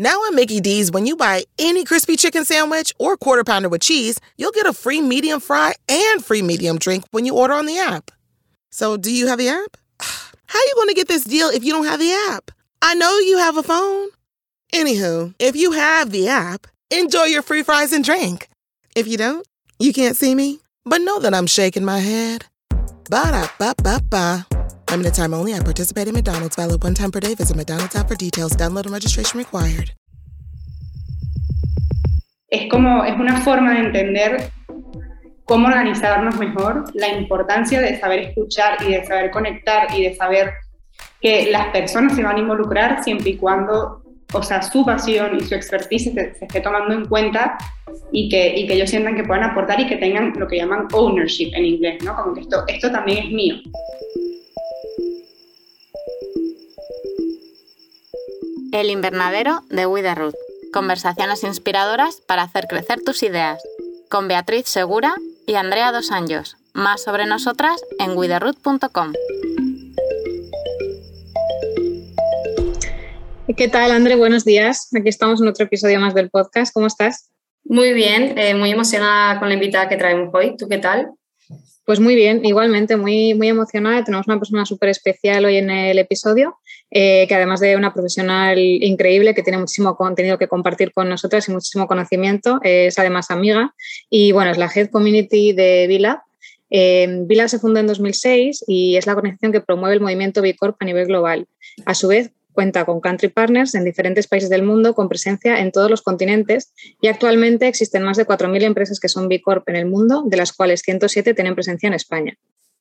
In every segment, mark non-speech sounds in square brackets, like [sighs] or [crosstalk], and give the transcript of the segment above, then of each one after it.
Now at Mickey D's, when you buy any crispy chicken sandwich or quarter pounder with cheese, you'll get a free medium fry and free medium drink when you order on the app. So, do you have the app? [sighs] How you going to get this deal if you don't have the app? I know you have a phone. Anywho, if you have the app, enjoy your free fries and drink. If you don't, you can't see me, but know that I'm shaking my head. Ba da ba ba ba. Limited time only. I participate in McDonald's. Valid one time per day. Visit McDonald's app for details. Download and registration required. Es como, es una forma de entender cómo organizarnos mejor, la importancia de saber escuchar y de saber conectar y de saber que las personas se van a involucrar siempre y cuando, o sea, su pasión y su expertise se, se esté tomando en cuenta y que, y que ellos sientan que puedan aportar y que tengan lo que llaman ownership en inglés, ¿no? Como que esto, esto también es mío. El invernadero de Widerruth. Conversaciones inspiradoras para hacer crecer tus ideas. Con Beatriz Segura y Andrea Dos Anjos. Más sobre nosotras en widerruth.com. ¿Qué tal, André? Buenos días. Aquí estamos en otro episodio más del podcast. ¿Cómo estás? Muy bien, eh, muy emocionada con la invitada que traemos hoy. ¿Tú qué tal? Pues muy bien, igualmente, muy, muy emocionada. Tenemos una persona súper especial hoy en el episodio, eh, que además de una profesional increíble, que tiene muchísimo contenido que compartir con nosotras y muchísimo conocimiento, es además amiga y bueno, es la Head Community de Vila. Eh, Vila se fundó en 2006 y es la organización que promueve el movimiento B Corp a nivel global. A su vez, cuenta con country partners en diferentes países del mundo con presencia en todos los continentes y actualmente existen más de 4.000 empresas que son B Corp en el mundo, de las cuales 107 tienen presencia en España.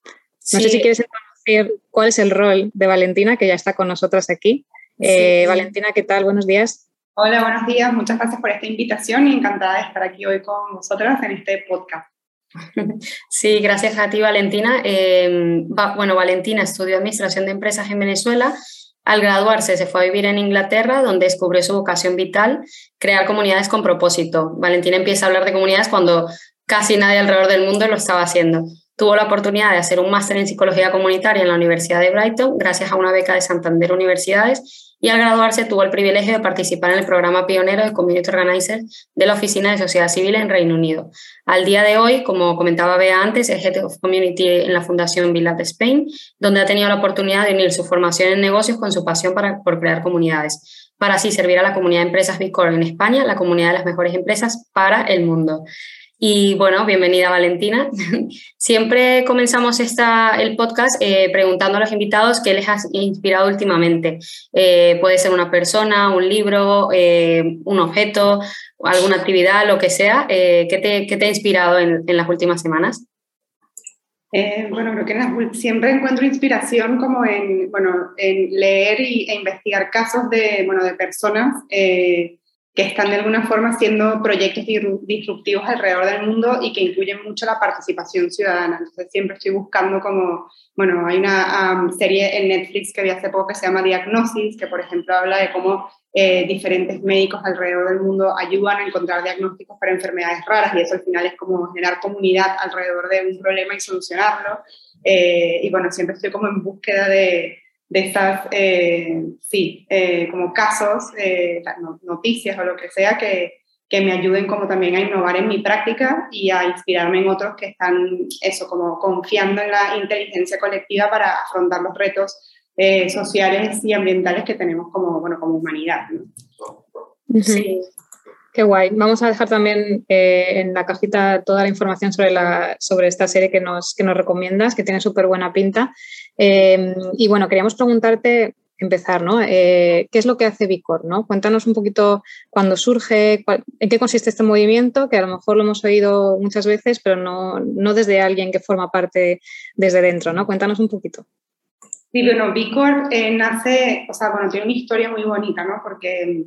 No Sí. sé si quieres conocer cuál es el rol de Valentina, que ya está con nosotras aquí. Eh, Valentina, ¿qué tal? Buenos días. Hola, buenos días. Muchas gracias por esta invitación y encantada de estar aquí hoy con vosotras en este podcast. [laughs] Sí, gracias a ti, Valentina. Eh, va- bueno, Valentina estudió Administración de Empresas en Venezuela. Al graduarse se fue a vivir en Inglaterra, donde descubrió su vocación vital, crear comunidades con propósito. Valentina empieza a hablar de comunidades cuando casi nadie alrededor del mundo lo estaba haciendo. Tuvo la oportunidad de hacer un máster en psicología comunitaria en la Universidad de Brighton gracias a una beca de Santander Universidades y al graduarse tuvo el privilegio de participar en el programa pionero de Community Organizer de la Oficina de Sociedad Civil en Reino Unido. Al día de hoy, como comentaba Bea antes, es Head of Community en la Fundación Villat Spain, donde ha tenido la oportunidad de unir su formación en negocios con su pasión para, por crear comunidades, para así servir a la comunidad de empresas B Corp en España, la comunidad de las mejores empresas para el mundo. Y bueno, bienvenida Valentina. [laughs] Siempre comenzamos esta, el podcast eh, preguntando a los invitados qué les ha inspirado últimamente. Eh, puede ser una persona, un libro, eh, un objeto, alguna actividad, lo que sea. ¿qué, te, ¿Qué te ha inspirado en, en las últimas semanas? Bueno, creo que siempre encuentro inspiración como en, bueno, en leer y, e investigar casos de, bueno, de personas que están de alguna forma haciendo proyectos disru- disruptivos alrededor del mundo y que incluyen mucho la participación ciudadana. Entonces siempre estoy buscando como, bueno, hay una am, serie en Netflix que vi hace poco que se llama Diagnosis, que por ejemplo habla de cómo eh, diferentes médicos alrededor del mundo ayudan a encontrar diagnósticos para enfermedades raras y eso al final es como generar comunidad alrededor de un problema y solucionarlo. Eh, y bueno, siempre estoy como en búsqueda de, de estas, eh, sí, eh, como casos, eh, no- noticias o lo que sea que, que me ayuden como también a innovar en mi práctica y a inspirarme en otros que están, eso, como confiando en la inteligencia colectiva para afrontar los retos eh, sociales y ambientales que tenemos como, bueno, como humanidad. ¿no? Sí. Qué guay. Vamos a dejar también eh, en la cajita toda la información sobre, la, sobre esta serie que nos, que nos recomiendas, que tiene súper buena pinta. Eh, y bueno, queríamos preguntarte, empezar, ¿no? Eh, ¿Qué es lo que hace Vicor? ¿no? Cuéntanos un poquito cuándo surge, en qué consiste este movimiento, que a lo mejor lo hemos oído muchas veces, pero no, no desde alguien que forma parte desde dentro, ¿no? Cuéntanos un poquito. Sí, bueno, B Corp eh, nace, o sea, bueno, tiene una historia muy bonita, ¿no? Porque,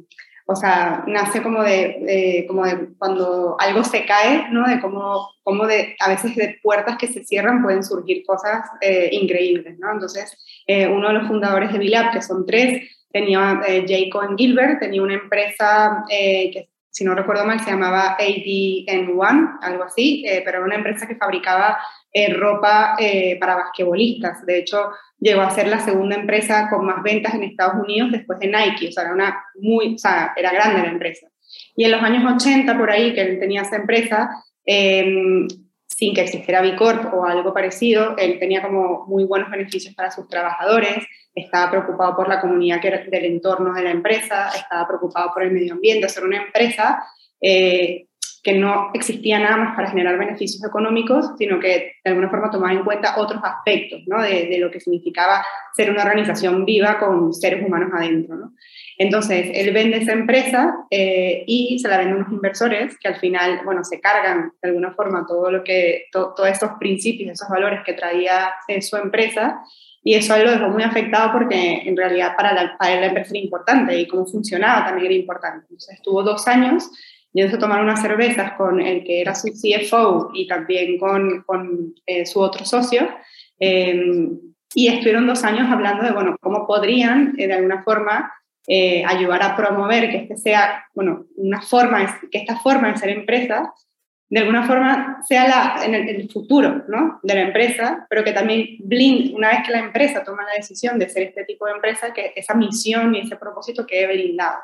o sea, nace como de, como de cuando algo se cae, ¿no? De cómo, cómo de, a veces de puertas que se cierran pueden surgir cosas eh, increíbles, ¿no? Entonces, eh, uno de los fundadores de Vilab, que son tres, tenía, eh, Jay Cohen Gilbert, tenía una empresa eh, que si no recuerdo mal, se llamaba ADN1, algo así, eh, pero era una empresa que fabricaba eh, ropa eh, para basquetbolistas. De hecho, llegó a ser la segunda empresa con más ventas en Estados Unidos después de Nike, o sea, era, una muy, o sea, era grande la empresa. Y en los años 80, por ahí, que él tenía esa empresa, em, sin que existiera Bicorp o algo parecido, él tenía como muy buenos beneficios para sus trabajadores, estaba preocupado por la comunidad que del entorno de la empresa, estaba preocupado por el medio ambiente, ser una empresa eh, que no existía nada más para generar beneficios económicos, sino que de alguna forma tomaba en cuenta otros aspectos ¿no? de, de, lo que significaba ser una organización viva con seres humanos adentro. ¿no? Entonces, él vende esa empresa eh, y se la vende a unos inversores que al final, bueno, se cargan de alguna forma todo lo que, todos esos principios, esos valores que traía eh, su empresa y eso lo dejó muy afectado porque en realidad para la, para la empresa era importante y cómo funcionaba también era importante. Entonces estuvo dos años yendo a tomar unas cervezas con el que era su CFO y también con, con eh, su otro socio. Eh, y estuvieron dos años hablando de, bueno, cómo podrían eh, de alguna forma eh, ayudar a promover que este sea, bueno, una forma, que esta forma de ser empresa de alguna forma sea la, en, el, futuro ¿no? de la empresa, pero que también blind, una vez que la empresa toma la decisión de ser este tipo de empresa, que esa misión y ese propósito quede blindado.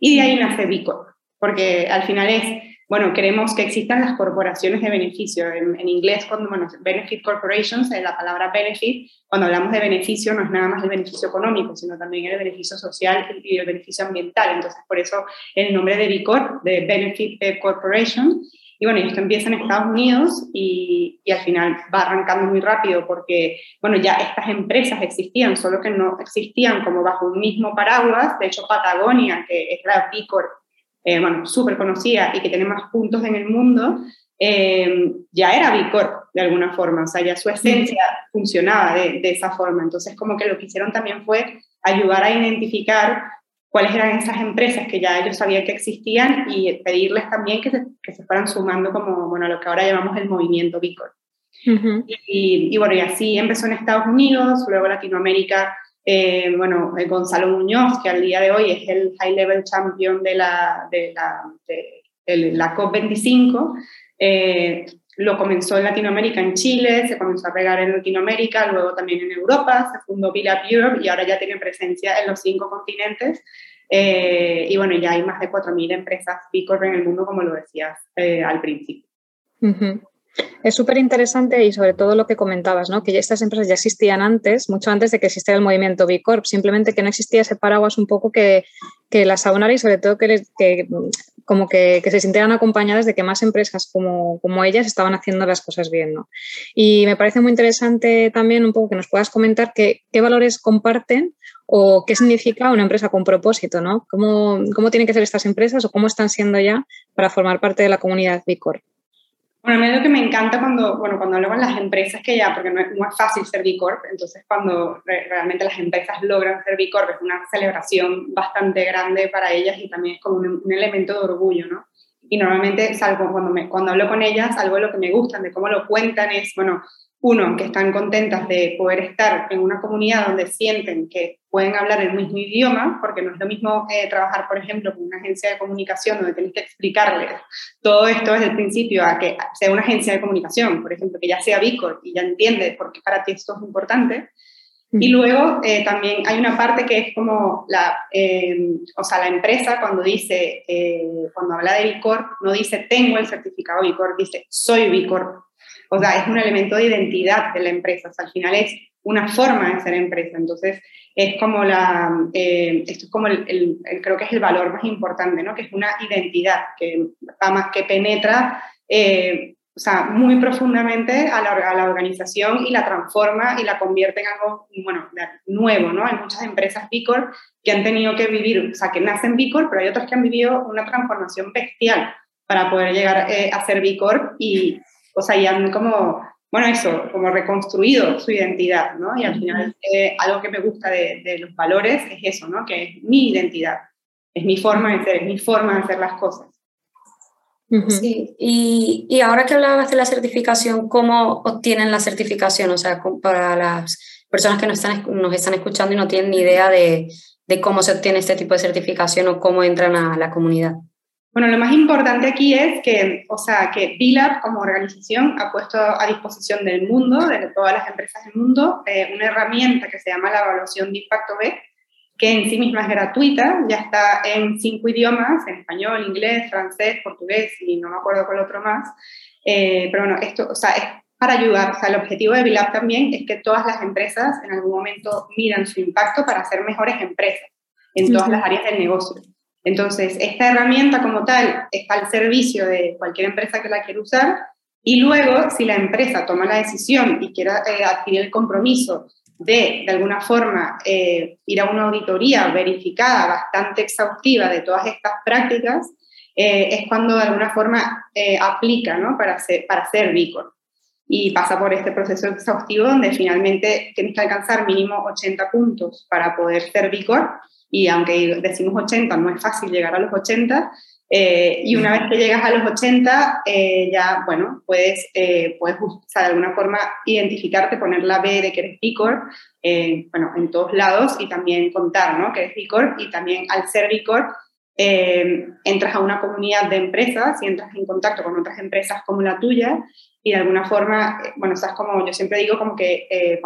Y de ahí nace Bicorp, porque al final es, bueno, queremos que existan las corporaciones de beneficio. En, en inglés, cuando, bueno, Benefit Corporations, la palabra benefit, cuando hablamos de beneficio no es nada más el beneficio económico, sino también el beneficio social y el beneficio ambiental. Entonces, por eso el nombre de Bicorp, de Benefit Corporation, y bueno, esto empieza en Estados Unidos y, y, al final va arrancando muy rápido porque, bueno, ya estas empresas existían, solo que no existían como bajo un mismo paraguas. De hecho, Patagonia, que es la B Corp, eh, bueno, súper conocida y que tiene más puntos en el mundo, eh, ya era B Corp de alguna forma, o sea, ya su esencia funcionaba de, de esa forma. Entonces, como que lo que hicieron también fue ayudar a identificar cuáles eran esas empresas que ya ellos sabían que existían y pedirles también que se, que se fueran sumando como, bueno, lo que ahora llamamos el movimiento Bicor. Uh -huh. y, y, bueno, y así empezó en Estados Unidos, luego Latinoamérica, eh, bueno, Gonzalo Muñoz, que al día de hoy es el High Level Champion de la, de la, de, la COP25, eh, lo comenzó en Latinoamérica, en Chile, se comenzó a pegar en Latinoamérica, luego también en Europa, se fundó Up Europe y ahora ya tiene presencia en los cinco continentes. Eh, y bueno, ya hay más de 4.000 empresas B Corp en el mundo, como lo decías eh, al principio. Es súper interesante y sobre todo lo que comentabas, ¿no? que estas empresas ya existían antes, mucho antes de que existiera el movimiento B Corp, simplemente que no existía ese paraguas un poco que, las aunara y sobre todo que, como que, se sintieran acompañadas de que más empresas como, como ellas estaban haciendo las cosas bien. ¿no? Y me parece muy interesante también un poco que nos puedas comentar qué valores comparten o qué significa una empresa con propósito, ¿no? ¿Cómo, ¿Cómo tienen que ser estas empresas o cómo están siendo ya para formar parte de la comunidad B Corp? Bueno, lo que me encanta cuando, bueno, cuando hablo con las empresas que ya, porque no es, no fácil ser B Corp, entonces cuando re, realmente las empresas logran ser B Corp es una celebración bastante grande para ellas y también es como un, un elemento de orgullo, ¿no? Y normalmente salgo, cuando, me, cuando hablo con ellas, algo de lo que me gustan, de cómo lo cuentan es, bueno, uno, que están contentas de poder estar en una comunidad donde sienten que pueden hablar el mismo idioma, porque no es lo mismo eh, trabajar, por ejemplo, con una agencia de comunicación donde tenés que explicarles todo esto desde el principio a que sea una agencia de comunicación, por ejemplo, que ya sea Bicor y ya entiende por qué para ti esto es importante. Y luego eh, también hay una parte que es como la, eh, o sea, la empresa cuando dice, eh, cuando habla de Bicor, no dice tengo el certificado Bicor, dice soy Bicor. O sea, es un elemento de identidad de la empresa. O sea, al final es una forma de ser empresa. Entonces, es como la, eh, esto es como el, creo que es el valor más importante, ¿no? Que es una identidad que va más que penetra, eh, o sea, muy profundamente a la, a la, organización y la transforma y la convierte en algo, bueno, nuevo, ¿no? Hay muchas empresas B Corp que han tenido que vivir, o sea, que nacen B Corp, pero hay otras que han vivido una transformación bestial para poder llegar eh, a ser B Corp y, o sea, y han como, bueno, eso, como reconstruido su identidad, ¿no? Y al final eh, algo que me gusta de, de, los valores es eso, ¿no? Que es mi identidad, es mi forma de ser, es mi forma de hacer las cosas. Uh -huh. Sí, y, y, ahora que hablabas de la certificación, ¿cómo obtienen la certificación? O sea, para las personas que nos están, nos están escuchando y no tienen ni idea de, de cómo se obtiene este tipo de certificación o cómo entran a la comunidad. Bueno, lo más importante aquí es que, o sea, que BILAB como organización ha puesto a disposición del mundo, de todas las empresas del mundo, eh, una herramienta que se llama la evaluación de impacto B, que en sí misma es gratuita, ya está en cinco idiomas, en español, inglés, francés, portugués y no me acuerdo cuál otro más. Eh, pero bueno, esto, o sea, es para ayudar. O sea, el objetivo de BILAB también es que todas las empresas en algún momento midan su impacto para ser mejores empresas en todas las áreas del negocio. Entonces, esta herramienta como tal está al servicio de cualquier empresa que la quiera usar y luego, si la empresa toma la decisión y quiera eh, adquirir el compromiso de, de alguna forma, eh, ir a una auditoría verificada, bastante exhaustiva de todas estas prácticas, eh, es cuando de alguna forma aplica ¿no? para, ser, para ser Vicor. Y pasa por este proceso exhaustivo donde finalmente tienes que alcanzar mínimo 80 puntos para poder ser Vicor y aunque decimos 80, no es fácil llegar a los 80, eh, y una vez que llegas a los 80, eh, ya, bueno, puedes, eh, puedes de alguna forma identificarte, poner la B de que eres B bueno, en todos lados y también contar, ¿no? Que eres B y también al ser B entras a una comunidad de empresas y entras en contacto con otras empresas como la tuya y de alguna forma, eh, bueno, estás como, yo siempre digo como que eh,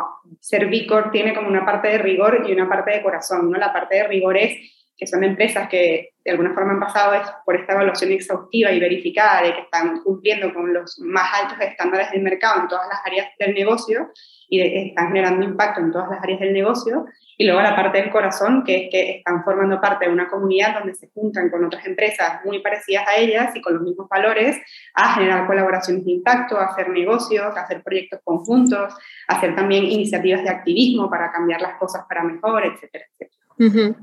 tiene como una parte de rigor y una parte de corazón, ¿no? La parte de rigor es que son empresas que de alguna forma han pasado por esta evaluación exhaustiva y verificada de que están cumpliendo con los más altos estándares del mercado en todas las áreas del negocio y están generando impacto en todas las áreas del negocio y luego la parte del corazón, que es que están formando parte de una comunidad donde se juntan con otras empresas muy parecidas a ellas y con los mismos valores a generar colaboraciones de impacto, a hacer negocios, a hacer proyectos conjuntos, a hacer también iniciativas de activismo para cambiar las cosas para mejor, etcétera, etcétera.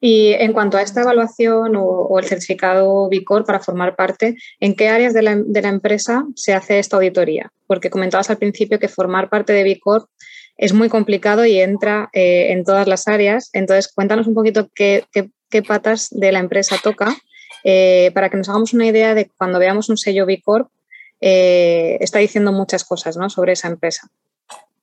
Y en cuanto a esta evaluación o, el certificado Bicor para formar parte, ¿en qué áreas de la, de la, empresa se hace esta auditoría? Porque comentabas al principio que formar parte de Bicor es muy complicado y entra eh, en todas las áreas. Entonces, cuéntanos un poquito qué, patas de la empresa toca eh, para que nos hagamos una idea de cuando veamos un sello B Corp, eh, está diciendo muchas cosas ¿no? sobre esa empresa.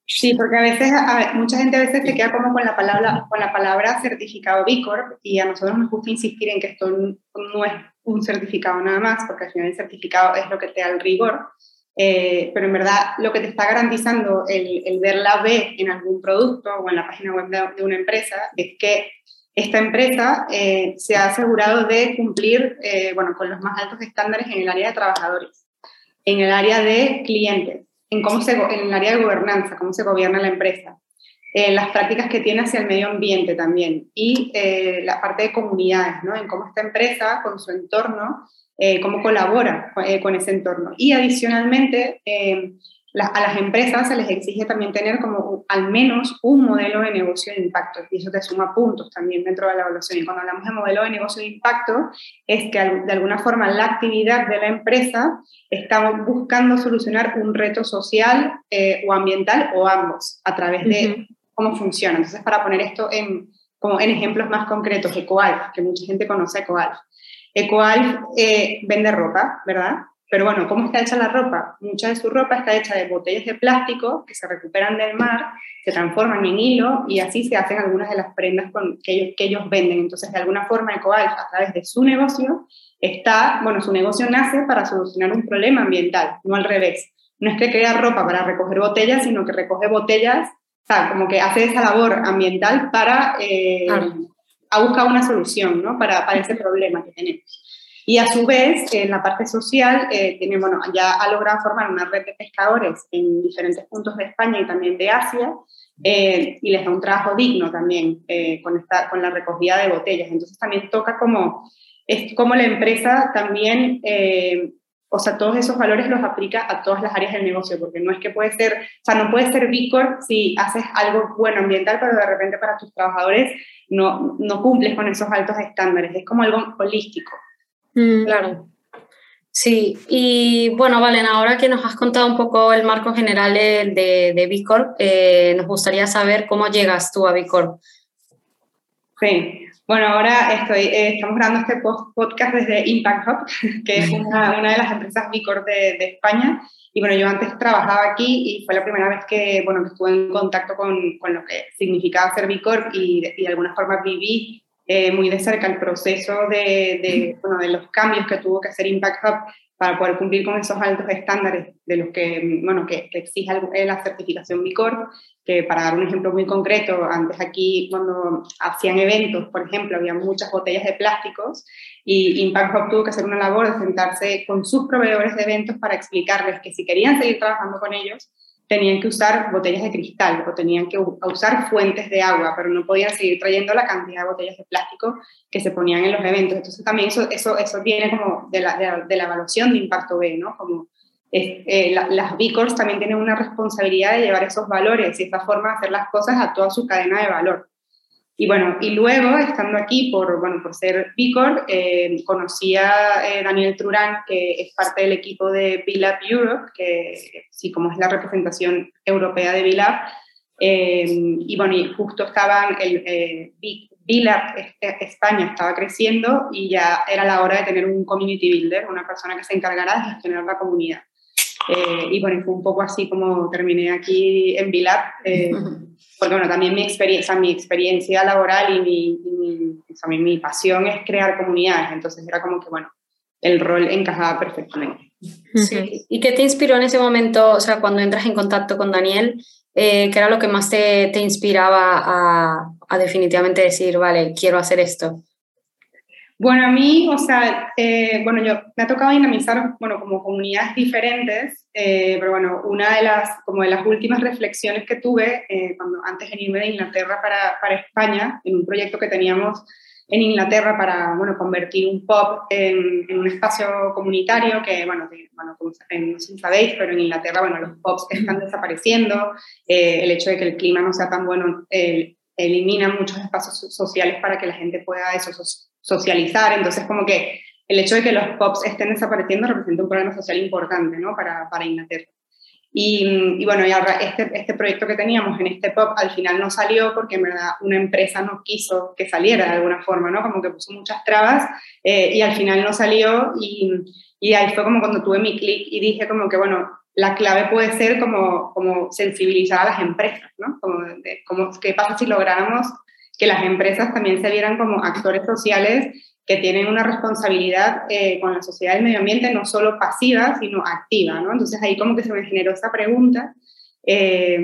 Sí, porque a veces, mucha gente a veces se queda como con la palabra, con la palabra certificado B Corp y a nosotros nos gusta insistir en que esto no es un certificado nada más, porque al final el certificado es lo que te da el rigor, eh, pero en verdad lo que te está garantizando el, ver la B en algún producto o en la página web de, una empresa es que esta empresa eh, se ha asegurado de cumplir eh, bueno, con los más altos estándares en el área de trabajadores, en el área de clientes, en, cómo se, en el área de gobernanza, cómo se gobierna la empresa, en las prácticas que tiene hacia el medio ambiente también y la parte de comunidades, ¿no? en cómo esta empresa con su entorno eh, cómo colabora eh, con ese entorno. Y adicionalmente, eh, a las empresas se les exige también tener como al menos un modelo de negocio de impacto y eso te suma puntos también dentro de la evaluación. Y cuando hablamos de modelo de negocio de impacto, es que de alguna forma la actividad de la empresa está buscando solucionar un reto social o ambiental o ambos a través de cómo funciona. Entonces, para poner esto en, como en ejemplos más concretos, EcoAlf, que mucha gente conoce EcoAlf. EcoAlf eh, vende ropa, ¿verdad? Pero bueno, ¿cómo está hecha la ropa? Mucha de su ropa está hecha de botellas de plástico que se recuperan del mar, se transforman en hilo y así se hacen algunas de las prendas que, ellos, que ellos venden. Entonces, de alguna forma, EcoAlf, a través de su negocio, está, bueno, su negocio nace para solucionar un problema ambiental, no al revés. No es que crea ropa para recoger botellas, sino que recoge botellas, o sea, como que hace esa labor ambiental para eh, ha buscado una solución ¿no? para, para, ese problema que tenemos. Y a su vez, en la parte social, eh, tiene, bueno, ya ha logrado formar una red de pescadores en diferentes puntos de España y también de Asia, eh, y les da un trabajo digno también eh, con, esta, con la recogida de botellas. Entonces también toca como, es como la empresa también o sea, todos esos valores los aplica a todas las áreas del negocio, porque no es que puede ser, o sea, no puede ser B si haces algo bueno ambiental, pero de repente para tus trabajadores no, no cumples con esos altos estándares, es como algo holístico. Mm. claro. Sí, y bueno, Valen, ahora que nos has contado un poco el marco general de, de, de B Corp, eh, nos gustaría saber cómo llegas tú a B Corp. Sí, bueno, ahora estoy, eh, estamos grabando este podcast desde Impact Hub, [laughs] que es una, una de las empresas Bicor de, de, España. Y bueno, yo antes trabajaba aquí y fue la primera vez que, bueno, que estuve en contacto con, con lo que significaba ser Bicor y, y, de alguna forma viví eh, muy de cerca el proceso de, de, bueno, de los cambios que tuvo que hacer Impact Hub para poder cumplir con esos altos estándares de los que, bueno, que, exige la certificación B que para dar un ejemplo muy concreto, antes aquí cuando hacían eventos, por ejemplo, había muchas botellas de plásticos y Impact Hub tuvo que hacer una labor de sentarse con sus proveedores de eventos para explicarles que si querían seguir trabajando con ellos, tenían que usar botellas de cristal o tenían que usar fuentes de agua, pero no podían seguir trayendo la cantidad de botellas de plástico que se ponían en los eventos. Entonces también eso, eso, eso viene como de la, de, la, evaluación de impacto B, ¿no? Como eh, las B Corps también tienen una responsabilidad de llevar esos valores y esa forma de hacer las cosas a toda su cadena de valor. Y bueno, y luego, estando aquí por, bueno, por ser Bicor, eh, conocí a eh, Daniel Trurán, que es parte del equipo de BILAB Europe, que sí, como es la representación europea de BILAB. Eh, y bueno, y justo estaban, el eh, BILAB España estaba creciendo y ya era la hora de tener un community builder, una persona que se encargara de gestionar la comunidad. Y bueno, fue un poco así como terminé aquí en BILAB [laughs] porque bueno, también mi experiencia, mi experiencia laboral y mi, mi, pasón es crear comunidades, entonces era como que, bueno, el rol encajaba perfectamente. Sí. ¿Y qué te inspiró en ese momento, o sea, cuando entras en contacto con Daniel, eh, qué era lo que más te, te inspiraba a, a, definitivamente decir, vale, quiero hacer esto? Bueno, a mí, o sea, eh, bueno, yo me ha tocado dinamizar, bueno, como comunidades diferentes, eh, pero bueno, una de las, como de las últimas reflexiones que tuve eh, cuando antes de irme de Inglaterra para, para, España, en un proyecto que teníamos en Inglaterra para, bueno, convertir un pub en, en un espacio comunitario que, bueno, bueno como, no sé si sabéis, pero en Inglaterra, bueno, los pubs están desapareciendo, el hecho de que el clima no sea tan bueno elimina muchos espacios sociales para que la gente pueda eso, socializar, entonces como que el hecho de que los POPs estén desapareciendo representa un problema social importante ¿no? para, para Inglaterra. Y, y, bueno, y ahora este, este proyecto que teníamos en este POP al final no salió porque en verdad una empresa no quiso que saliera de alguna forma, ¿no? Como que puso muchas trabas eh, y al final no salió y, y ahí fue como cuando tuve mi clic y dije como que, bueno, la clave puede ser como, como sensibilizar a las empresas, ¿no? Como, de, como qué pasa si lográramos que las empresas también se vieran como actores sociales que tienen una responsabilidad eh, con la sociedad y el medio ambiente, no solo pasiva, sino activa, ¿no? Entonces ahí como que se me generó esa pregunta. Eh,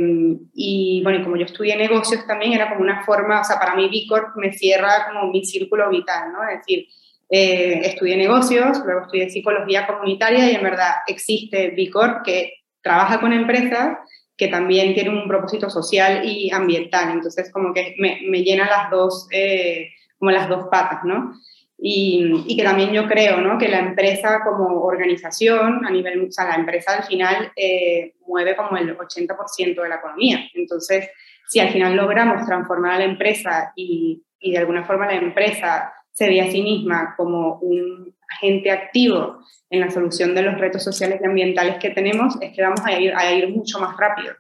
y bueno, como yo estudié negocios también, era como una forma, o sea, para mí B Corp me cierra como mi círculo vital, ¿no? Es decir, eh, estudié negocios, luego estudié psicología comunitaria y en verdad existe B Corp que trabaja con empresas que también tiene un propósito social y ambiental. Entonces, como que me, me llena las dos, eh, como las dos patas, ¿no? Y, y, que también yo creo, ¿no? Que la empresa como organización, a nivel, o sea, la empresa al final eh, mueve como el 80% de la economía. Entonces, si al final logramos transformar a la empresa y, y de alguna forma la empresa se ve a sí misma como un agente activo en la solución de los retos sociales y ambientales que tenemos, es que vamos a ir, a ir mucho más rápido.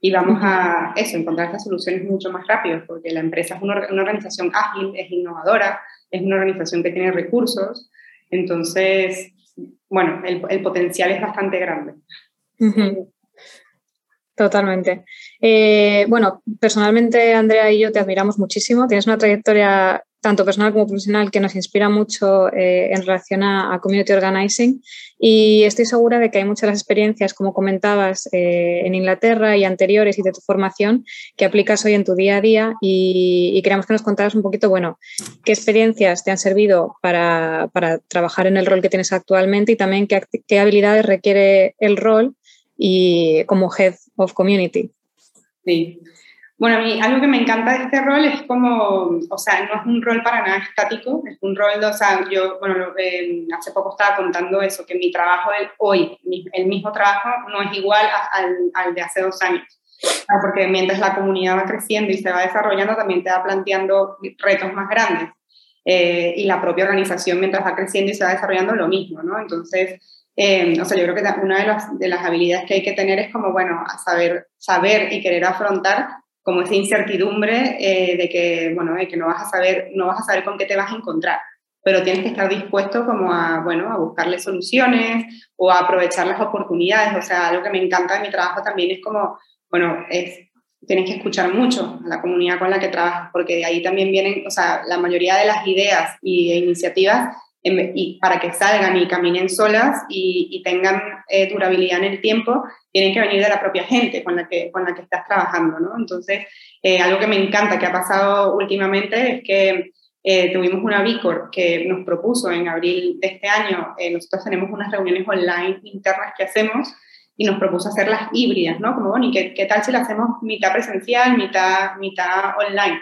Y vamos a eso, encontrar estas soluciones mucho más rápido, porque la empresa es una, organización ágil, es innovadora, es una organización que tiene recursos. Entonces, bueno, el, el potencial es bastante grande. Totalmente. Eh, bueno, personalmente Andrea y yo te admiramos muchísimo. Tienes una trayectoria tanto personal como profesional, que nos inspira mucho eh, en relación a, community organizing. Y estoy segura de que hay muchas de las experiencias, como comentabas, eh, en Inglaterra y anteriores y de tu formación, que aplicas hoy en tu día a día. Y, queremos que nos contaras un poquito, bueno, qué experiencias te han servido para, para trabajar en el rol que tienes actualmente y también qué, qué habilidades requiere el rol y como Head of Community. Sí, bueno, a mí algo que me encanta de este rol es como, o sea, no es un rol para nada estático, es un rol, de, o sea, yo, bueno, eh, hace poco estaba contando eso, que mi trabajo hoy, el mismo trabajo no es igual al, al de hace dos años, porque mientras la comunidad va creciendo y se va desarrollando, también te va planteando retos más grandes. Eh, y la propia organización mientras va creciendo y se va desarrollando lo mismo, ¿no? Entonces, eh, o sea, yo creo que una de las, de las habilidades que hay que tener es como, bueno, saber, saber y querer afrontar como esa incertidumbre eh, de que, bueno, de que no vas a saber, no vas a saber con qué te vas a encontrar, pero tienes que estar dispuesto como a, bueno, a buscarle soluciones o a aprovechar las oportunidades, o sea, algo que me encanta de mi trabajo también es como, bueno, es tienes que escuchar mucho a la comunidad con la que trabajas, porque de ahí también vienen, o sea, la mayoría de las ideas y iniciativas y para que salgan y caminen solas y, tengan eh, durabilidad en el tiempo, tienen que venir de la propia gente con la que, con la que estás trabajando, ¿no? Entonces, eh, algo que me encanta que ha pasado últimamente es que eh, tuvimos una Vicor que nos propuso en abril de este año, nosotros tenemos unas reuniones online internas que hacemos y nos propuso hacerlas híbridas, ¿no? Como, bueno, ¿y qué, qué tal si las hacemos mitad presencial, mitad, mitad online?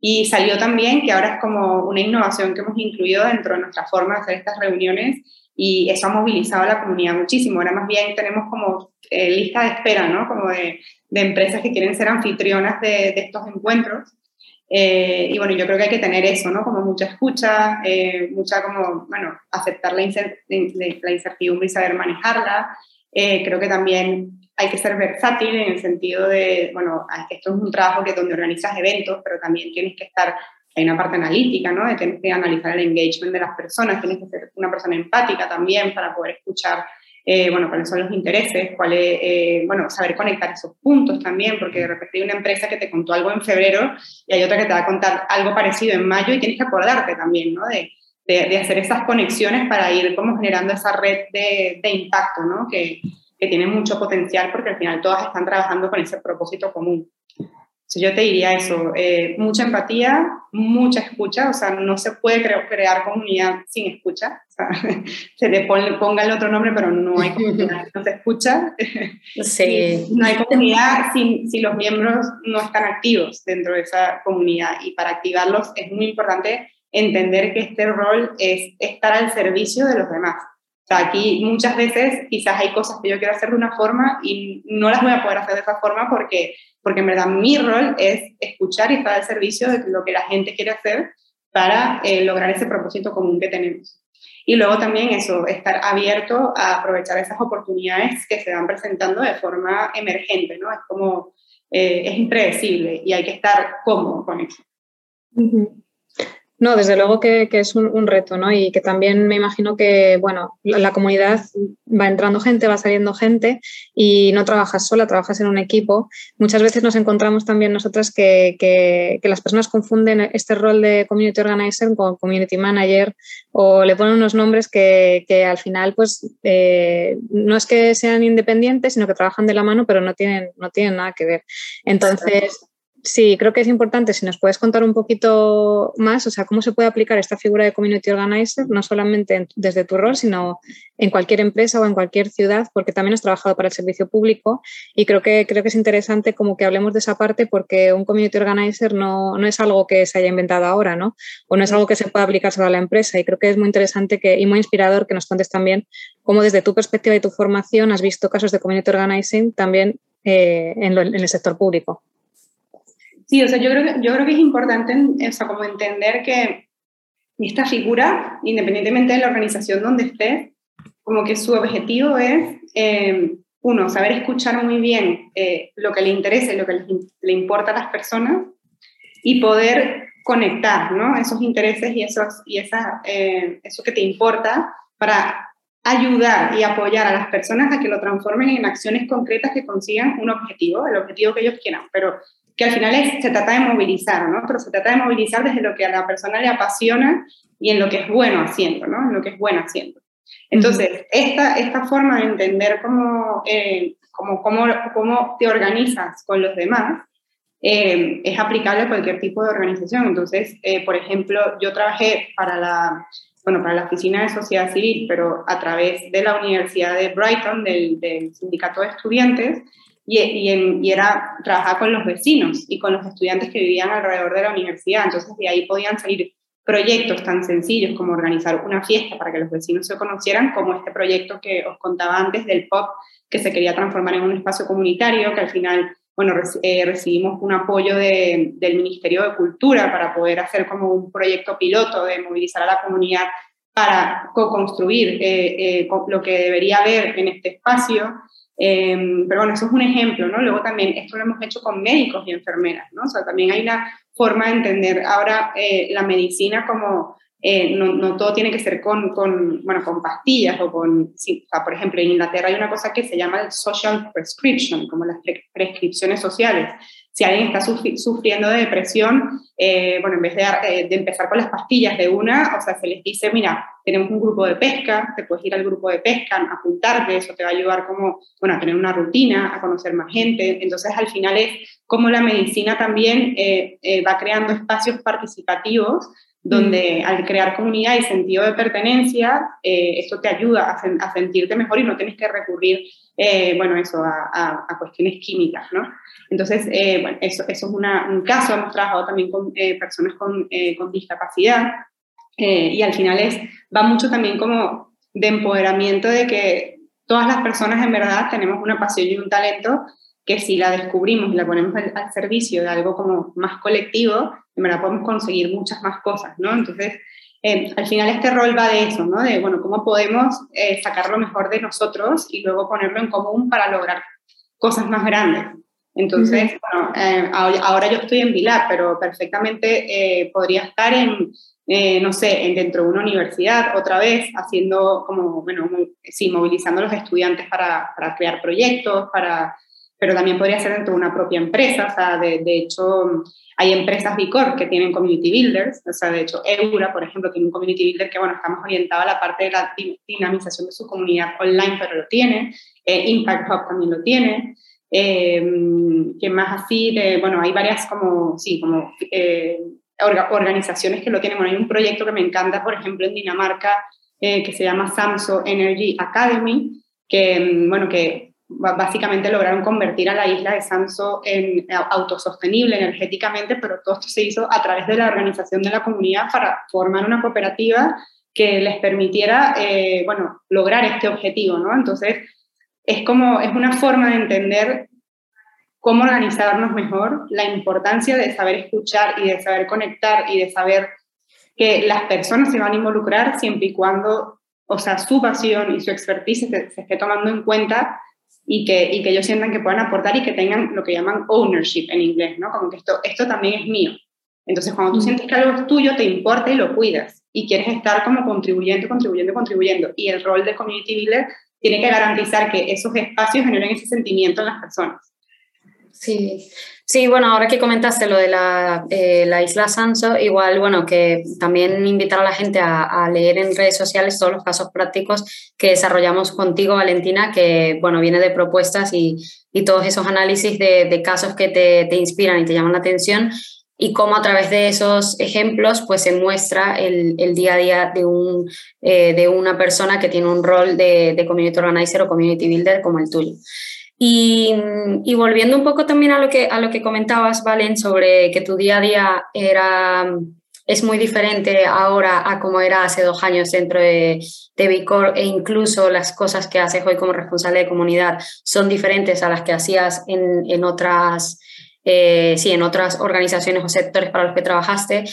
Y salió también que ahora es como una innovación que hemos incluido dentro de nuestra forma de hacer estas reuniones y eso ha movilizado a la comunidad muchísimo. Ahora más bien tenemos como eh, lista de espera, ¿no? Como de, de, empresas que quieren ser anfitrionas de, de estos encuentros. Eh, y bueno, yo creo que hay que tener eso, ¿no? Como mucha escucha, eh, mucha como, bueno, aceptar la, incertidumbre y saber manejarla. creo que también hay que ser versátil en el sentido de, bueno, esto es un trabajo que donde organizas eventos, pero también tienes que estar, hay una parte analítica, ¿no? De tienes que analizar el engagement de las personas, tienes que ser una persona empática también para poder escuchar, eh, bueno, cuáles son los intereses, cuáles, eh, bueno, saber conectar esos puntos también, porque de repente hay una empresa que te contó algo en febrero y hay otra que te va a contar algo parecido en mayo y tienes que acordarte también, ¿no? De, de, hacer esas conexiones para ir como generando esa red de, de impacto, ¿no? Que, que tiene mucho potencial porque al final todas están trabajando con ese propósito común. Entonces yo te diría eso, eh, mucha empatía, mucha escucha, o sea, no se puede crear comunidad sin escucha, o sea, [laughs] se le ponga el otro nombre, pero no hay comunidad [laughs] no se escucha. Sí. [laughs] no hay comunidad si, si los miembros no están activos dentro de esa comunidad y para activarlos es muy importante entender que este rol es estar al servicio de los demás o sea, aquí muchas veces quizás hay cosas que yo quiero hacer de una forma y no las voy a poder hacer de esa forma porque, porque en verdad mi rol es escuchar y estar al servicio de lo que la gente quiere hacer para eh, lograr ese propósito común que tenemos. Y luego también eso, estar abierto a aprovechar esas oportunidades que se van presentando de forma emergente, ¿no? Es como, eh, es impredecible y hay que estar cómodo con eso. No, desde luego que, es un, reto, ¿no? Y que también me imagino que, bueno, la, comunidad va entrando gente, va saliendo gente y no trabajas sola, trabajas en un equipo. Muchas veces nos encontramos también nosotras que, que, las personas confunden este rol de community organizer con community manager o le ponen unos nombres que, al final, pues, eh, no es que sean independientes, sino que trabajan de la mano, pero no tienen, no tienen nada que ver. Entonces, Sí, creo que es importante si nos puedes contar un poquito más, o sea, cómo se puede aplicar esta figura de community organizer, no solamente desde tu rol, sino en cualquier empresa o en cualquier ciudad, porque también has trabajado para el servicio público y creo que, creo que es interesante como que hablemos de esa parte porque un community organizer no, no es algo que se haya inventado ahora, ¿no? O no es algo que se pueda aplicar solo a la empresa y creo que es muy interesante que, y muy inspirador que nos cuentes también cómo desde tu perspectiva y tu formación has visto casos de community organizing también eh, en el sector público. Sí, o sea, yo creo que, yo creo que es importante o sea, como entender que esta figura, independientemente de la organización donde esté, como que su objetivo es, eh, uno, saber escuchar muy bien eh, lo que le interesa y lo que le, importa a las personas y poder conectar ¿no? esos intereses y, esos, y esa, eh, eso que te importa para ayudar y apoyar a las personas a que lo transformen en acciones concretas que consigan un objetivo, el objetivo que ellos quieran, pero que al final se trata de movilizar, ¿no? Pero se trata de movilizar desde lo que a la persona le apasiona y en lo que es bueno haciendo, ¿no? En lo que es bueno haciendo. Entonces, esta, esta forma de entender cómo, eh, cómo, cómo, cómo, te organizas con los demás eh, es aplicable a cualquier tipo de organización. Entonces, eh, por ejemplo, yo trabajé para la, bueno, para la Oficina de Sociedad Civil, pero a través de la Universidad de Brighton, del, del Sindicato de Estudiantes, y, era trabajar con los vecinos y con los estudiantes que vivían alrededor de la universidad. Entonces de ahí podían salir proyectos tan sencillos como organizar una fiesta para que los vecinos se conocieran, como este proyecto que os contaba antes del POP, que se quería transformar en un espacio comunitario, que al final, bueno, eh, recibimos un apoyo de, del Ministerio de Cultura para poder hacer como un proyecto piloto de movilizar a la comunidad para co-construir eh, eh, lo que debería haber en este espacio. Em, pero bueno, eso es un ejemplo, ¿no? Luego también esto lo hemos hecho con médicos y enfermeras, ¿no? O sea, también hay una forma de entender ahora eh, la medicina como, eh, no, todo tiene que ser con, con, bueno, con pastillas o con, por ejemplo, en Inglaterra hay una cosa que se llama el social prescription, como las prescripciones sociales. Si alguien está sufriendo de depresión, eh, bueno, en vez de, eh, de, empezar con las pastillas de una, o sea, se les dice, mira, tenemos un grupo de pesca, te puedes ir al grupo de pesca, apuntarte, eso te va a ayudar como, bueno, a tener una rutina, a conocer más gente. Entonces, al final es como la medicina también va creando espacios participativos donde al crear comunidad y sentido de pertenencia, eh, esto te ayuda a, sentirte mejor y no tienes que recurrir, eh, bueno, eso, a, a, cuestiones químicas, ¿no? Entonces, eh, bueno, eso, eso es una, un caso, hemos trabajado también con personas con, con discapacidad y al final es, va mucho también como de empoderamiento de que todas las personas en verdad tenemos una pasión y un talento que si la descubrimos y la ponemos al, al servicio de algo como más colectivo, en verdad podemos conseguir muchas más cosas, ¿no? Entonces, eh, al final este rol va de eso, ¿no? De, bueno, cómo podemos eh, sacar lo mejor de nosotros y luego ponerlo en común para lograr cosas más grandes. Entonces, bueno, eh, ahora yo estoy en Vilap, pero perfectamente podría estar en, no sé, en, dentro de una universidad otra vez, haciendo como, bueno, sí, movilizando a los estudiantes para, para crear proyectos, para, pero también podría ser dentro de una propia empresa, o sea, de, de hecho, hay empresas Bicor que tienen community builders, o sea, de hecho, Eura, por ejemplo, tiene un community builder que, bueno, está más orientado a la parte de la dinamización de su comunidad online, pero lo tiene. Eh, Impact Hub también lo tiene. Eh, que más así, de, bueno, hay varias como, sí, como eh, organizaciones que lo tienen. Bueno, hay un proyecto que me encanta, por ejemplo, en Dinamarca, eh, que se llama Samso Energy Academy, que, mm, bueno, que básicamente lograron convertir a la isla de Samso en autosostenible energéticamente, pero todo esto se hizo a través de la organización de la comunidad para formar una cooperativa que les permitiera, eh, bueno, lograr este objetivo, ¿no? Entonces, es como, es una forma de entender cómo organizarnos mejor, la importancia de saber escuchar y de saber conectar y de saber que las personas se van a involucrar siempre y cuando, o sea, su pasión y su expertise se, se esté tomando en cuenta y que, y que ellos sientan que puedan aportar y que tengan lo que llaman ownership en inglés, ¿no? Como que esto, esto también es mío. Entonces, cuando tú sientes que algo es tuyo, te importa y lo cuidas y quieres estar como contribuyendo, contribuyendo, contribuyendo. Y el rol de community builder tiene que garantizar que esos espacios generen ese sentimiento en las personas. Sí, Sí, bueno, ahora que comentaste lo de la, eh, la isla Sanso, igual, bueno, que también invitar a la gente a, leer en redes sociales todos los casos prácticos que desarrollamos contigo, Valentina, que, bueno, viene de propuestas y, y todos esos análisis de, de casos que te, te, inspiran y te llaman la atención y cómo a través de esos ejemplos pues se muestra el, el día a día de, un, eh, de una persona que tiene un rol de, de community organizer o community builder como el tuyo. Y, y, volviendo un poco también a lo que, a lo que comentabas, Valen, sobre que tu día a día era, es muy diferente ahora a como era hace dos años dentro de, de Bicor e incluso las cosas que haces hoy como responsable de comunidad son diferentes a las que hacías en, en otras, eh, sí, en otras organizaciones o sectores para los que trabajaste.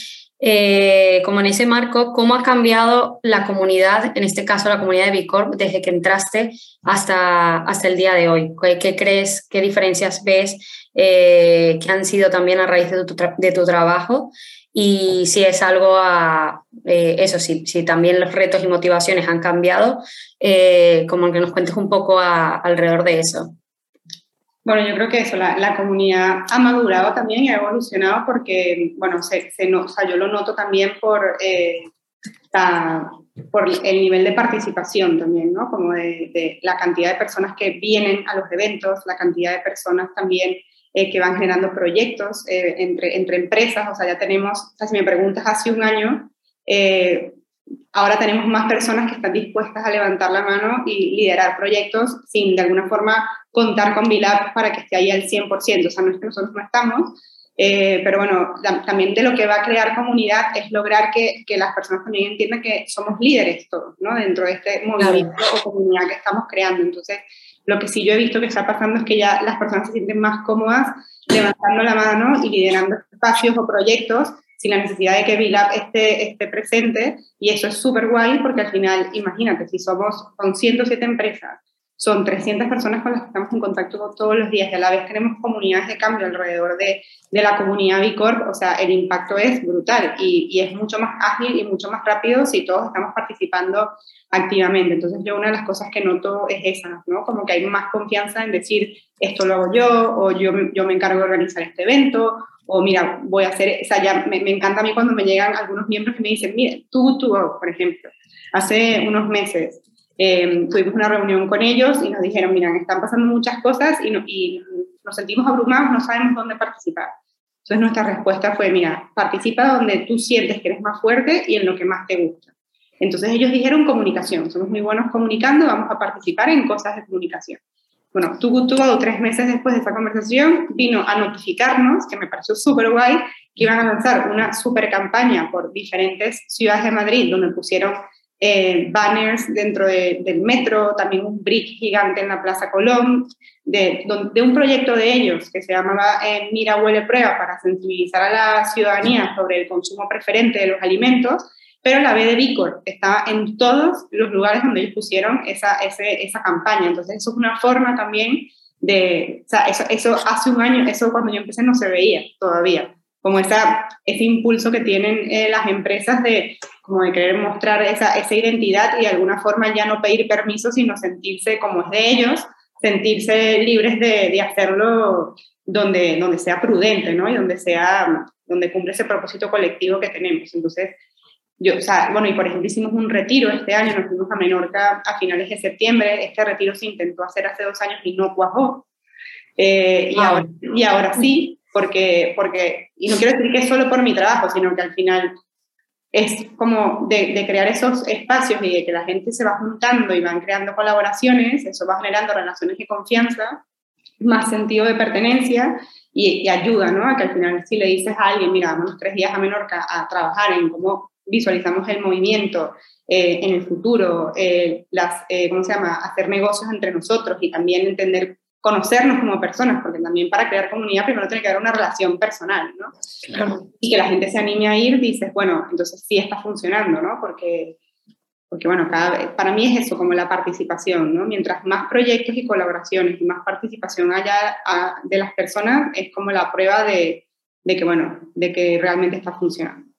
Eh, como en ese marco, ¿cómo ha cambiado la comunidad, en este caso la comunidad de Bicorp, desde que entraste hasta, hasta el día de hoy? ¿Qué, crees, qué diferencias ves eh, que han sido también a raíz de tu, trabajo? Y si es algo a, eh, eso sí, si también los retos y motivaciones han cambiado, como que nos cuentes un poco alrededor de eso. Bueno, yo creo que eso, la, la, comunidad ha madurado también y ha evolucionado porque, bueno, se, se no, o sea, yo lo noto también por, eh, por el nivel de participación también, ¿no? Como de, la cantidad de personas que vienen a los eventos, la cantidad de personas también eh, que van generando proyectos eh, entre, entre empresas, o sea, ya tenemos, o sea, si me preguntas hace un año, ahora tenemos más personas que están dispuestas a levantar la mano y liderar proyectos sin de alguna forma contar con Vilab para que esté ahí al 100%. O sea, no es que nosotros no estamos, eh, pero bueno, también de lo que va a crear comunidad es lograr que, que, las personas también entiendan que somos líderes todos, ¿no? Dentro de este movimiento o comunidad que estamos creando. Entonces, lo que sí yo he visto que está pasando es que ya las personas se sienten más cómodas levantando la mano y liderando espacios o proyectos sin la necesidad de que VLAB esté, esté presente y eso es súper guay porque al final, imagínate, si somos con 107 empresas son 300 personas con las que estamos en contacto todos los días y a la vez tenemos comunidades de cambio alrededor de, de la comunidad B Corp, o sea, el impacto es brutal y, y, es mucho más ágil y mucho más rápido si todos estamos participando activamente. Entonces yo una de las cosas que noto es esa, ¿no? Como que hay más confianza en decir, esto lo hago yo, o yo, yo me encargo de organizar este evento, o mira, voy a hacer, o sea, ya me, me encanta a mí cuando me llegan algunos miembros que me dicen, mira, tú, tú, por ejemplo, hace unos meses eh, tuvimos una reunión con ellos y nos dijeron, miren, están pasando muchas cosas y, no, y, nos sentimos abrumados, no sabemos dónde participar. Entonces nuestra respuesta fue, mira, participa donde tú sientes que eres más fuerte y en lo que más te gusta. Entonces ellos dijeron comunicación, somos muy buenos comunicando, vamos a participar en cosas de comunicación. Bueno, tuvo tres meses después de esa conversación, vino a notificarnos, que me pareció súper guay, que iban a lanzar una súper campaña por diferentes ciudades de Madrid, donde pusieron eh, banners dentro del metro, también un brick gigante en la Plaza Colón, de, un proyecto de ellos que se llamaba eh, Mira, Huele, Prueba para sensibilizar a la ciudadanía sobre el consumo preferente de los alimentos, pero la B de Vicor estaba en todos los lugares donde ellos pusieron esa, esa campaña. Entonces, eso es una forma también de, eso, eso hace un año, eso cuando yo empecé no se veía todavía, como esa, ese impulso que tienen eh, las empresas de como de querer mostrar esa, esa identidad y de alguna forma ya no pedir permiso, sino sentirse como es de ellos, sentirse libres de, de hacerlo donde, donde sea prudente, ¿no? Y donde sea, donde cumple ese propósito colectivo que tenemos. Entonces, yo, o sea, bueno, y por ejemplo hicimos un retiro este año, nos fuimos a Menorca a finales de septiembre, este retiro se intentó hacer hace dos años y no cuajó, eh, y, ahora, y ahora sí, porque, porque, y no quiero decir que es solo por mi trabajo, sino que al final es como de, crear esos espacios y de que la gente se va juntando y van creando colaboraciones, eso va generando relaciones de confianza, más sentido de pertenencia y, ayuda, ¿no? A que al final si le dices a alguien, mira, vamos tres días a Menorca a trabajar en cómo visualizamos el movimiento eh, en el futuro, eh, las, eh, ¿cómo se llama? Hacer negocios entre nosotros y también entender conocernos como personas, porque también para crear comunidad primero tiene que haber una relación personal, ¿no? Claro. Y que la gente se anime a ir, dices, bueno, entonces sí está funcionando, ¿no? Porque, porque bueno, cada, para mí es eso, como la participación, ¿no? Mientras más proyectos y colaboraciones y más participación haya a, de las personas, es como la prueba de, de, que, bueno, de que realmente está funcionando.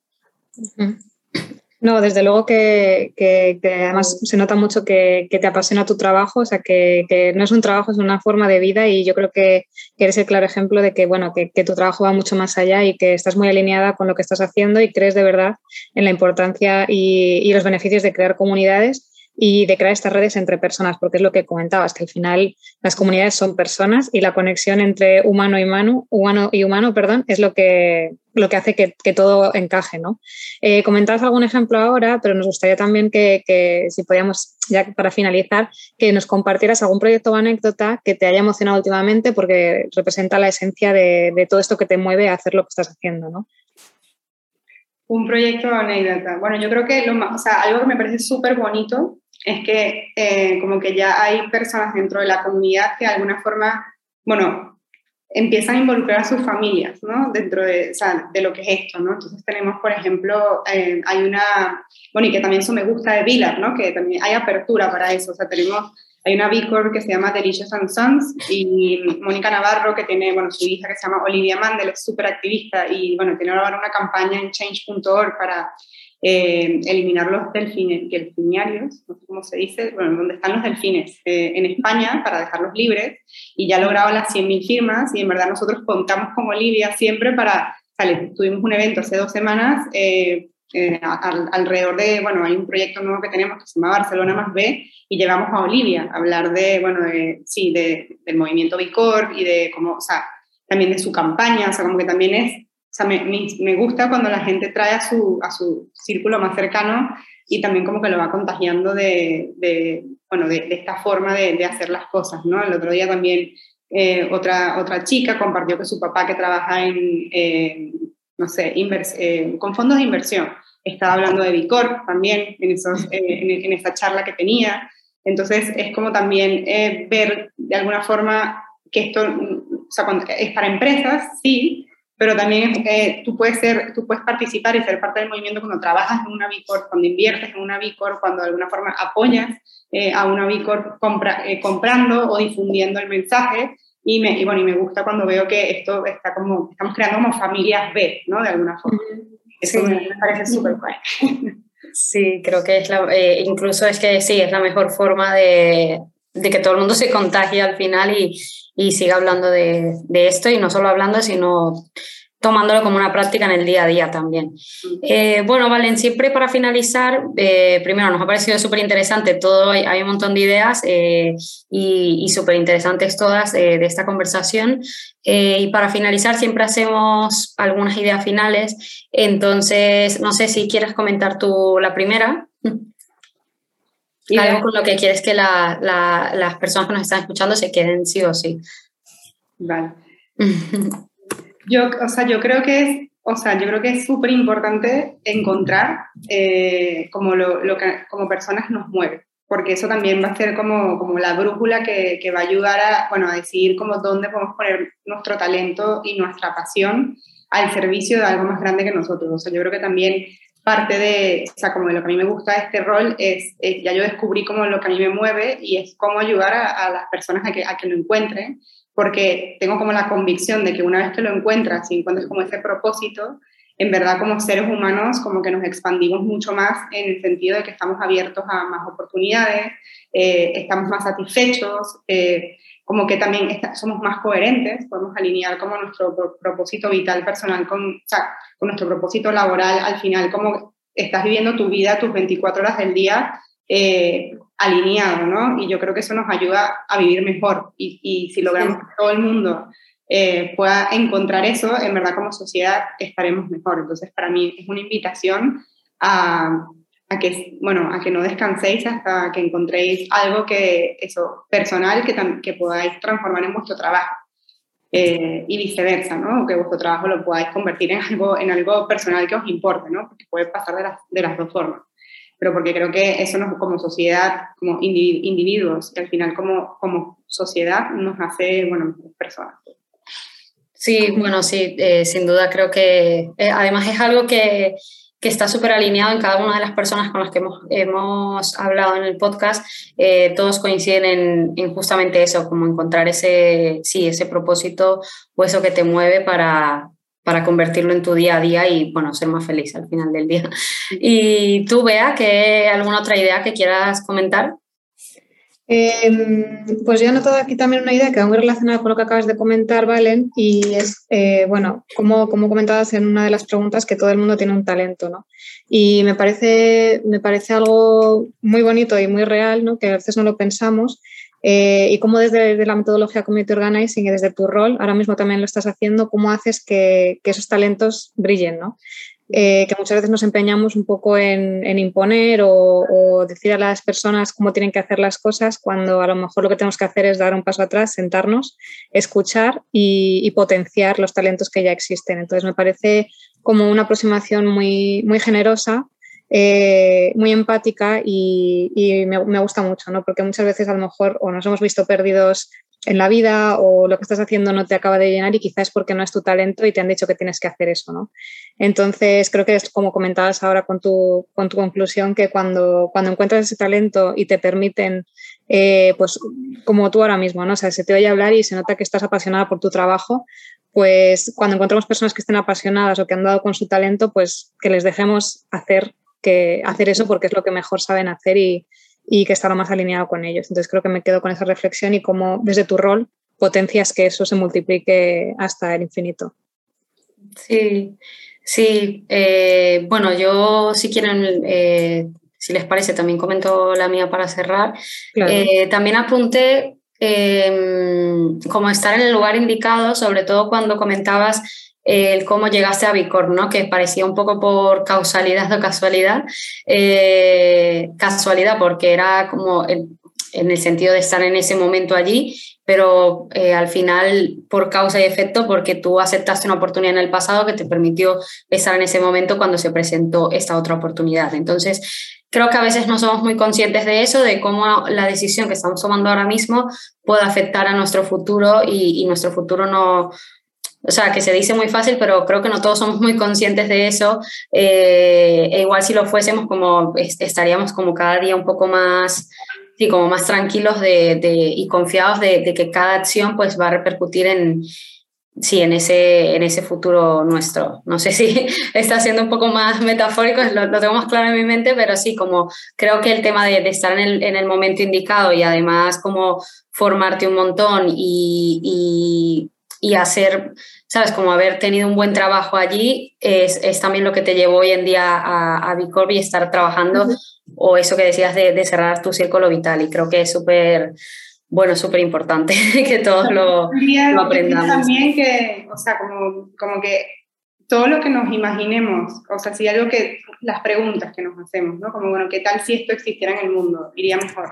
Uh no, desde luego que, además se nota mucho que, te apasiona tu trabajo, o sea, que, no es un trabajo, es una forma de vida y yo creo que, eres el claro ejemplo de que, bueno, que, tu trabajo va mucho más allá y que estás muy alineada con lo que estás haciendo y crees de verdad en la importancia y, y los beneficios de crear comunidades y de crear estas redes entre personas, porque es lo que comentabas, que al final las comunidades son personas y la conexión entre humano y humano, humano y humano, perdón, es lo que, lo que hace que, todo encaje, ¿no? Eh, comentabas algún ejemplo ahora, pero nos gustaría también que, que, si podíamos, ya para finalizar, que nos compartieras algún proyecto o anécdota que te haya emocionado últimamente porque representa la esencia de, de todo esto que te mueve a hacer lo que estás haciendo, ¿no? Un proyecto o anécdota. Bueno, yo creo que lo más, o sea, algo que me parece súper bonito es que eh, como que ya hay personas dentro de la comunidad que de alguna forma, bueno, empiezan a involucrar a sus familias, ¿no? Dentro de, o sea, de lo que es esto, ¿no? Entonces tenemos, por ejemplo, eh, hay una, bueno, y que también eso me gusta de Vilar, ¿no? Que también hay apertura para eso, o sea, tenemos, hay una B Corp que se llama Delicious and Sons y Mónica Navarro que tiene, bueno, su hija que se llama Olivia Mandel, es súper activista y, bueno, tiene ahora una campaña en change.org para eh, eliminar los delfines, delfiniarios, no sé cómo se dice, bueno, donde están los delfines eh, en España para dejarlos libres y ya logrado las 100.000 firmas y en verdad nosotros contamos con Olivia siempre para, o tuvimos un evento hace dos semanas eh, alrededor de, bueno, hay un proyecto nuevo que tenemos que se llama Barcelona más B y llevamos a Olivia a hablar de, bueno, sí, de, del movimiento Bicor y de cómo, o sea, también de su campaña, o sea, como que también es sea, me, me, gusta cuando la gente trae a su, a su círculo más cercano y también como que lo va contagiando de, bueno, de, esta forma de, hacer las cosas, ¿no? El otro día también eh, otra, otra chica compartió que su papá que trabaja en, eh, no sé, eh, con fondos de inversión, estaba hablando de Bicor también en, esos, en, en, esa charla que tenía. Entonces es como también ver de alguna forma que esto o sea, es para empresas, sí, pero también eh, tú, puedes ser, tú puedes participar y ser parte del movimiento cuando trabajas en una B Corp, cuando inviertes en una B Corp, cuando de alguna forma apoyas eh, a una B Corp compra, eh, comprando o difundiendo el mensaje. Y, me, y, bueno, y me gusta cuando veo que esto está como, estamos creando como familias B, ¿no? De alguna forma. Eso me, parece súper guay. Sí, creo que es la, incluso es que sí, es la mejor forma de, de que todo el mundo se contagie al final y, y siga hablando de, de, esto y no solo hablando, sino tomándolo como una práctica en el día a día también. Eh, bueno, Valen, siempre para finalizar, eh, primero nos ha parecido súper interesante todo, hay, un montón de ideas eh, y, y súper interesantes todas de esta conversación. y para finalizar, siempre hacemos algunas ideas finales, entonces no sé si quieres comentar tú la primera. [laughs] Y algo con lo que quieres que la, la, las personas que nos están escuchando se queden sí o sí. Vale. [laughs] yo, o sea, yo creo que es, o sea, yo creo que es súper importante encontrar eh, como lo, lo, que como personas nos mueve, porque eso también va a ser como, como la brújula que, que, va a ayudar a, bueno, a decidir como dónde podemos poner nuestro talento y nuestra pasión al servicio de algo más grande que nosotros. O sea, yo creo que también parte de, o sea, como de lo que a mí me gusta de este rol es, ya yo descubrí como lo que a mí me mueve y es cómo ayudar a, las personas a que, a que lo encuentren, porque tengo como la convicción de que una vez que lo encuentras y encuentras como ese propósito, en verdad como seres humanos como que nos expandimos mucho más en el sentido de que estamos abiertos a más oportunidades, eh, estamos más satisfechos, eh, como que también somos más coherentes, podemos alinear como nuestro propósito vital personal con, o sea, con nuestro propósito laboral, al final como estás viviendo tu vida, tus 24 horas del día eh, alineado, ¿no? Y yo creo que eso nos ayuda a vivir mejor y, y si logramos que todo el mundo eh, pueda encontrar eso, en verdad como sociedad estaremos mejor. Entonces, para mí es una invitación a a que, bueno, a que no descanséis hasta que encontréis algo que, eso, personal que, que podáis transformar en vuestro trabajo. Eh, y viceversa, ¿no? Que vuestro trabajo lo podáis convertir en algo, en algo personal que os importe, ¿no? Porque puede pasar de las, de las dos formas. Pero porque creo que eso nos, como sociedad, como individuos, y al final como, como sociedad nos hace, bueno, personas. Sí, bueno, sí, eh, sin duda creo que eh, además es algo que que está súper alineado en cada una de las personas con las que hemos, hemos hablado en el podcast. Eh, todos coinciden en, justamente eso, como encontrar ese, sí, ese propósito o eso que te mueve para, para convertirlo en tu día a día y, bueno, ser más feliz al final del día. Y tú, Bea, ¿qué, ¿alguna otra idea que quieras comentar? Em, pues yo he notado aquí también una idea que va muy relacionada con lo que acabas de comentar, Valen, y es, eh, bueno, como, como comentabas en una de las preguntas, que todo el mundo tiene un talento, ¿no? Y me parece, me parece algo muy bonito y muy real, ¿no? Que a veces no lo pensamos. Eh, y cómo desde, la metodología Community Organizing y desde tu rol, ahora mismo también lo estás haciendo, cómo haces que esos talentos brillen, ¿no? Eh, que muchas veces nos empeñamos un poco en, imponer o, decir a las personas cómo tienen que hacer las cosas, cuando a lo mejor lo que tenemos que hacer es dar un paso atrás, sentarnos, escuchar y, potenciar los talentos que ya existen. Entonces me parece como una aproximación muy, muy generosa. Eh, muy empática y, me, me, gusta mucho, ¿no? porque muchas veces a lo mejor o nos hemos visto perdidos en la vida o lo que estás haciendo no te acaba de llenar y quizás es porque no es tu talento y te han dicho que tienes que hacer eso, ¿no? Entonces, creo que es como comentabas ahora con tu, con tu conclusión, que cuando, cuando encuentras ese talento y te permiten, eh, pues como tú ahora mismo, ¿no? O sea, se te oye hablar y se nota que estás apasionada por tu trabajo, pues cuando encontramos personas que estén apasionadas o que han dado con su talento, pues que les dejemos hacer, que, hacer eso porque es lo que mejor saben hacer y, y que está lo más alineado con ellos. Entonces creo que me quedo con esa reflexión y cómo desde tu rol potencias que eso se multiplique hasta el infinito. Sí, sí. Eh, bueno, yo si quieren, eh, si les parece, también comento la mía para cerrar. Eh, también apunté em, como estar en el lugar indicado, sobre todo cuando comentabas el cómo llegaste a Vicor, ¿no? que parecía un poco por causalidad o casualidad, eh, casualidad porque era como en, el sentido de estar en ese momento allí, pero eh, al final por causa y efecto porque tú aceptaste una oportunidad en el pasado que te permitió estar en ese momento cuando se presentó esta otra oportunidad. Entonces, creo que a veces no somos muy conscientes de eso, de cómo la decisión que estamos tomando ahora mismo puede afectar a nuestro futuro y nuestro futuro no, o sea, que se dice muy fácil, pero creo que no todos somos muy conscientes de eso. Eh, e igual si lo fuésemos, como estaríamos como cada día un poco más, sí, como más tranquilos de, y confiados de, que cada acción pues va a repercutir en, sí, en ese, en ese futuro nuestro. No sé [laughs] si está siendo un poco más metafórico, lo, lo, tengo más claro en mi mente, pero sí, como creo que el tema de, estar en el, en el, momento indicado y además como formarte un montón y y hacer, ¿sabes? Como haber tenido un buen trabajo allí es, es también lo que te llevó hoy en día a, a Bicorp y estar trabajando, o eso que decías de, de, cerrar tu círculo vital. Y creo que es súper, bueno, súper importante [laughs] que todos lo, lo, aprendamos. También que, o sea, como, como que todo lo que nos imaginemos, o sea, si algo que, las preguntas que nos hacemos, ¿no? Como, bueno, ¿qué tal si esto existiera en el mundo? Iría mejor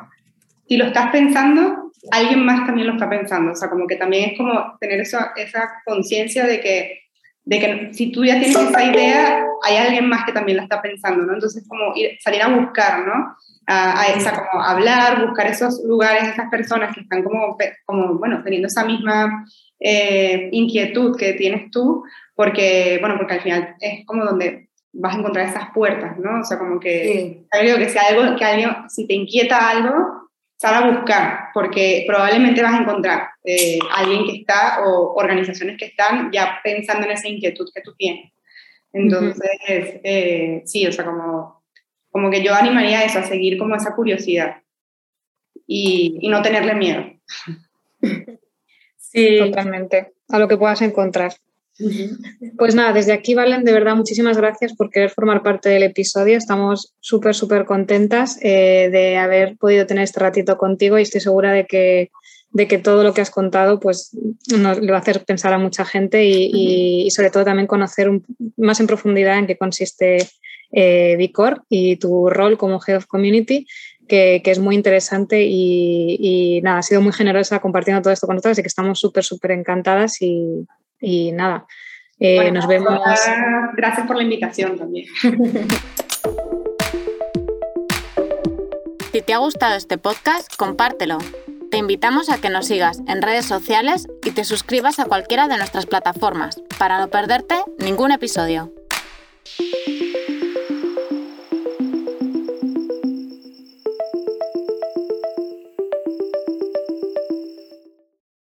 si lo estás pensando, alguien más también lo está pensando. O sea, como que también es como tener esa, esa conciencia de que, de que si tú ya tienes esa idea, hay alguien más que también la está pensando, ¿no? Entonces, como ir, salir a buscar, ¿no? A, esa, como hablar, buscar esos lugares, esas personas que están como, como bueno, teniendo esa misma eh, inquietud que tienes tú, porque, bueno, porque al final es como donde vas a encontrar esas puertas, ¿no? O sea, como que, sí. que si algo, que alguien, si te inquieta algo, sal a buscar, porque probablemente vas a encontrar eh, alguien que está o organizaciones que están ya pensando en esa inquietud que tú tienes. Entonces, eh, sí, o sea, como, como que yo animaría a eso, a seguir como esa curiosidad y, y no tenerle miedo. Sí, totalmente, a lo que puedas encontrar. Pues nada, desde aquí, Valen, de verdad, muchísimas gracias por querer formar parte del episodio. Estamos súper, súper contentas eh, de haber podido tener este ratito contigo y estoy segura de que, de que todo lo que has contado pues, le va a hacer pensar a mucha gente y, y, sobre todo también conocer más en profundidad en qué consiste eh, Vicor y tu rol como Head of Community. Que, que, es muy interesante y, y, nada, ha sido muy generosa compartiendo todo esto con nosotros, así que estamos súper, súper encantadas y, y nada, eh, bueno, nos vemos. Gracias por la invitación también. Si te ha gustado este podcast, compártelo. Te invitamos a que nos sigas en redes sociales y te suscribas a cualquiera de nuestras plataformas para no perderte ningún episodio.